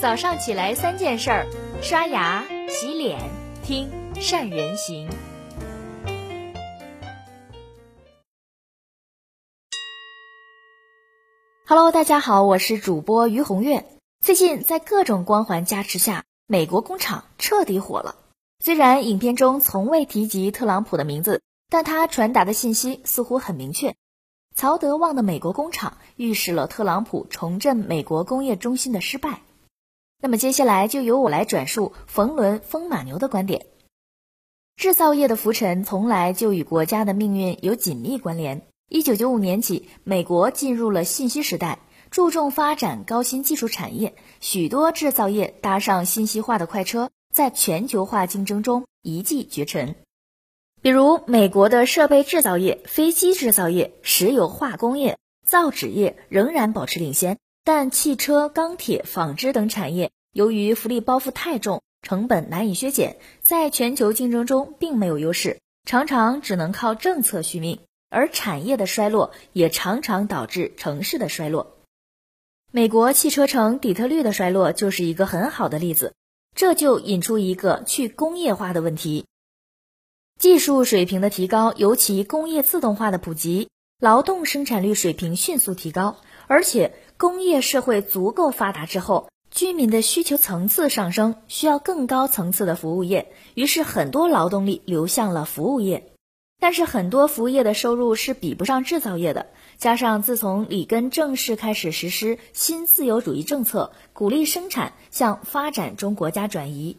早上起来三件事儿：刷牙、洗脸、听善人行。Hello，大家好，我是主播于红月。最近在各种光环加持下，美国工厂彻底火了。虽然影片中从未提及特朗普的名字，但他传达的信息似乎很明确。曹德旺的美国工厂预示了特朗普重振美国工业中心的失败。那么接下来就由我来转述冯仑风马牛的观点。制造业的浮沉从来就与国家的命运有紧密关联。一九九五年起，美国进入了信息时代，注重发展高新技术产业，许多制造业搭上信息化的快车，在全球化竞争中一骑绝尘。比如，美国的设备制造业、飞机制造业、石油化工业、造纸业仍然保持领先，但汽车、钢铁、纺织等产业由于福利包袱太重，成本难以削减，在全球竞争中并没有优势，常常只能靠政策续命。而产业的衰落也常常导致城市的衰落。美国汽车城底特律的衰落就是一个很好的例子，这就引出一个去工业化的问题。技术水平的提高，尤其工业自动化的普及，劳动生产率水平迅速提高，而且工业社会足够发达之后，居民的需求层次上升，需要更高层次的服务业，于是很多劳动力流向了服务业。但是很多服务业的收入是比不上制造业的，加上自从里根正式开始实施新自由主义政策，鼓励生产向发展中国家转移。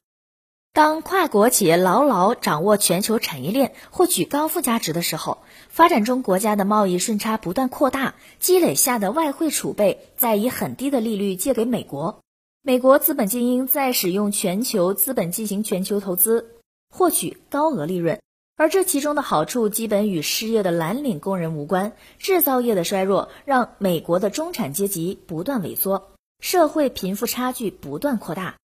当跨国企业牢牢掌握全球产业链，获取高附加值的时候，发展中国家的贸易顺差不断扩大，积累下的外汇储备再以很低的利率借给美国，美国资本精英再使用全球资本进行全球投资，获取高额利润，而这其中的好处基本与失业的蓝领工人无关。制造业的衰弱让美国的中产阶级不断萎缩，社会贫富差距不断扩大。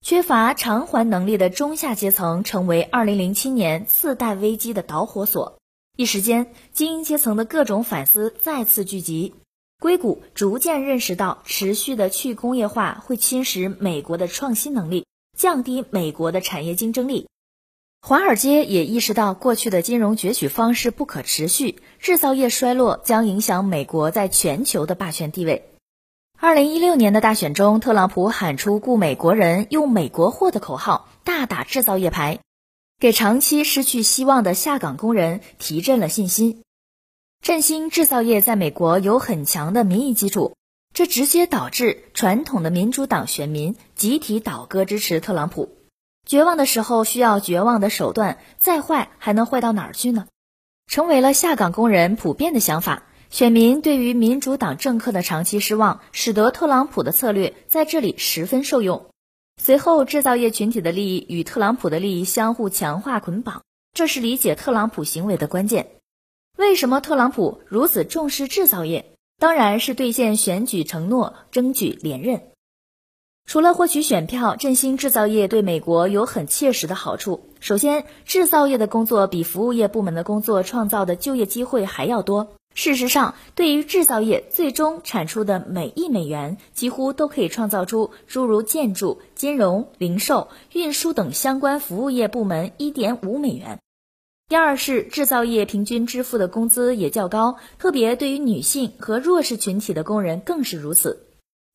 缺乏偿还能力的中下阶层成为2007年次贷危机的导火索。一时间，精英阶层的各种反思再次聚集。硅谷逐渐认识到，持续的去工业化会侵蚀美国的创新能力，降低美国的产业竞争力。华尔街也意识到，过去的金融攫取方式不可持续，制造业衰落将影响美国在全球的霸权地位。二零一六年的大选中，特朗普喊出“雇美国人，用美国货”的口号，大打制造业牌，给长期失去希望的下岗工人提振了信心。振兴制造业在美国有很强的民意基础，这直接导致传统的民主党选民集体倒戈支持特朗普。绝望的时候需要绝望的手段，再坏还能坏到哪儿去呢？成为了下岗工人普遍的想法。选民对于民主党政客的长期失望，使得特朗普的策略在这里十分受用。随后，制造业群体的利益与特朗普的利益相互强化捆绑，这是理解特朗普行为的关键。为什么特朗普如此重视制造业？当然是兑现选举承诺，争取连任。除了获取选票，振兴制造业对美国有很切实的好处。首先，制造业的工作比服务业部门的工作创造的就业机会还要多。事实上，对于制造业最终产出的每一美元，几乎都可以创造出诸如建筑、金融、零售、运输等相关服务业部门一点五美元。第二是制造业平均支付的工资也较高，特别对于女性和弱势群体的工人更是如此。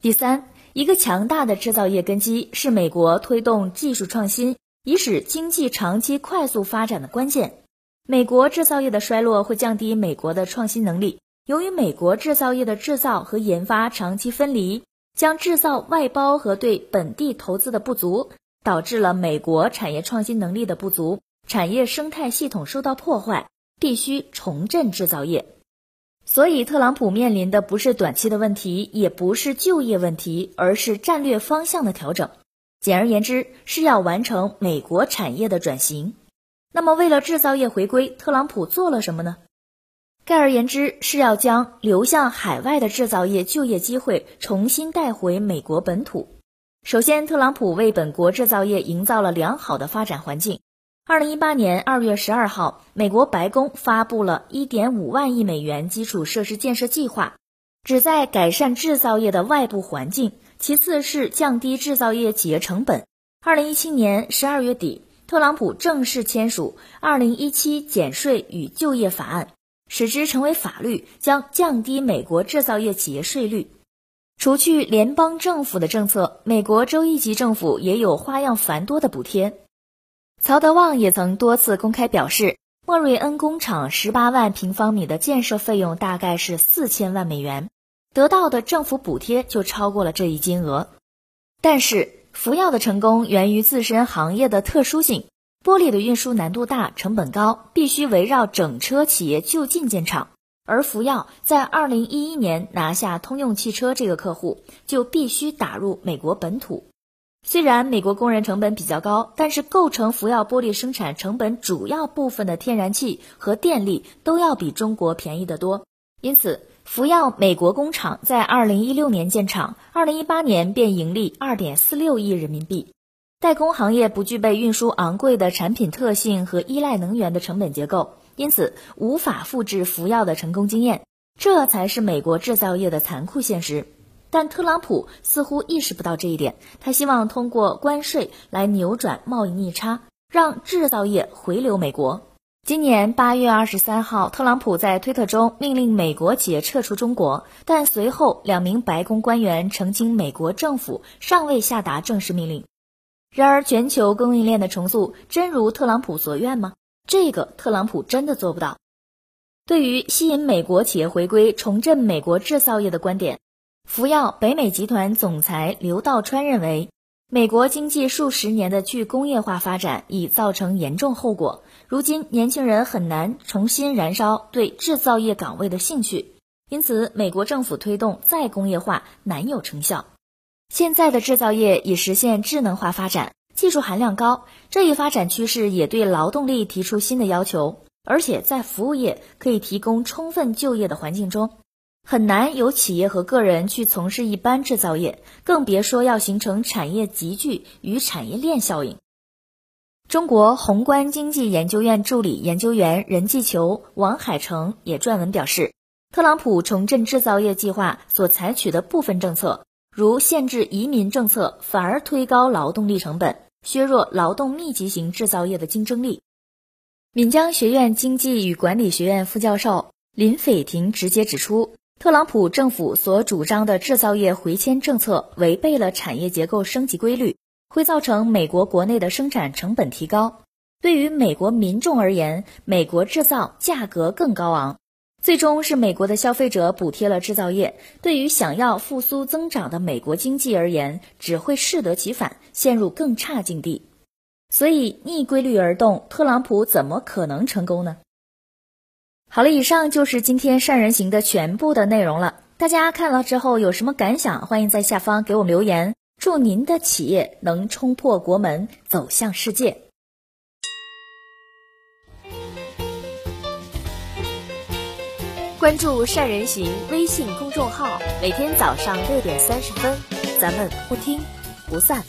第三，一个强大的制造业根基是美国推动技术创新，以使经济长期快速发展的关键。美国制造业的衰落会降低美国的创新能力。由于美国制造业的制造和研发长期分离，将制造外包和对本地投资的不足，导致了美国产业创新能力的不足，产业生态系统受到破坏，必须重振制造业。所以，特朗普面临的不是短期的问题，也不是就业问题，而是战略方向的调整。简而言之，是要完成美国产业的转型。那么，为了制造业回归，特朗普做了什么呢？概而言之，是要将流向海外的制造业就业机会重新带回美国本土。首先，特朗普为本国制造业营造了良好的发展环境。二零一八年二月十二号，美国白宫发布了一点五万亿美元基础设施建设计划，旨在改善制造业的外部环境，其次是降低制造业企业成本。二零一七年十二月底，特朗普正式签署《二零一七减税与就业法案》，使之成为法律，将降低美国制造业企业税率。除去联邦政府的政策，美国州一级政府也有花样繁多的补贴。曹德旺也曾多次公开表示，莫瑞恩工厂十八万平方米的建设费用大概是四千万美元。得到的政府补贴就超过了这一金额，但是福耀的成功源于自身行业的特殊性，玻璃的运输难度大，成本高，必须围绕整车企业就近建厂。而福耀在二零一一年拿下通用汽车这个客户，就必须打入美国本土。虽然美国工人成本比较高，但是构成福耀玻璃生产成本主要部分的天然气和电力都要比中国便宜得多，因此。福耀美国工厂在二零一六年建厂，二零一八年便盈利二点四六亿人民币。代工行业不具备运输昂贵的产品特性和依赖能源的成本结构，因此无法复制福耀的成功经验。这才是美国制造业的残酷现实。但特朗普似乎意识不到这一点，他希望通过关税来扭转贸易逆差，让制造业回流美国。今年八月二十三号，特朗普在推特中命令美国企业撤出中国，但随后两名白宫官员澄清，美国政府尚未下达正式命令。然而，全球供应链的重塑真如特朗普所愿吗？这个特朗普真的做不到。对于吸引美国企业回归、重振美国制造业的观点，福耀北美集团总裁刘道川认为。美国经济数十年的去工业化发展已造成严重后果，如今年轻人很难重新燃烧对制造业岗位的兴趣，因此美国政府推动再工业化难有成效。现在的制造业已实现智能化发展，技术含量高，这一发展趋势也对劳动力提出新的要求，而且在服务业可以提供充分就业的环境中。很难有企业和个人去从事一般制造业，更别说要形成产业集聚与产业链效应。中国宏观经济研究院助理研究员任继球、王海成也撰文表示，特朗普重振制造业计划所采取的部分政策，如限制移民政策，反而推高劳动力成本，削弱劳动密集型制造业的竞争力。闽江学院经济与管理学院副教授林斐婷直接指出。特朗普政府所主张的制造业回迁政策违背了产业结构升级规律，会造成美国国内的生产成本提高。对于美国民众而言，美国制造价格更高昂，最终是美国的消费者补贴了制造业。对于想要复苏增长的美国经济而言，只会适得其反，陷入更差境地。所以逆规律而动，特朗普怎么可能成功呢？好了，以上就是今天善人行的全部的内容了。大家看了之后有什么感想？欢迎在下方给我们留言。祝您的企业能冲破国门，走向世界。关注善人行微信公众号，每天早上六点三十分，咱们不听不散。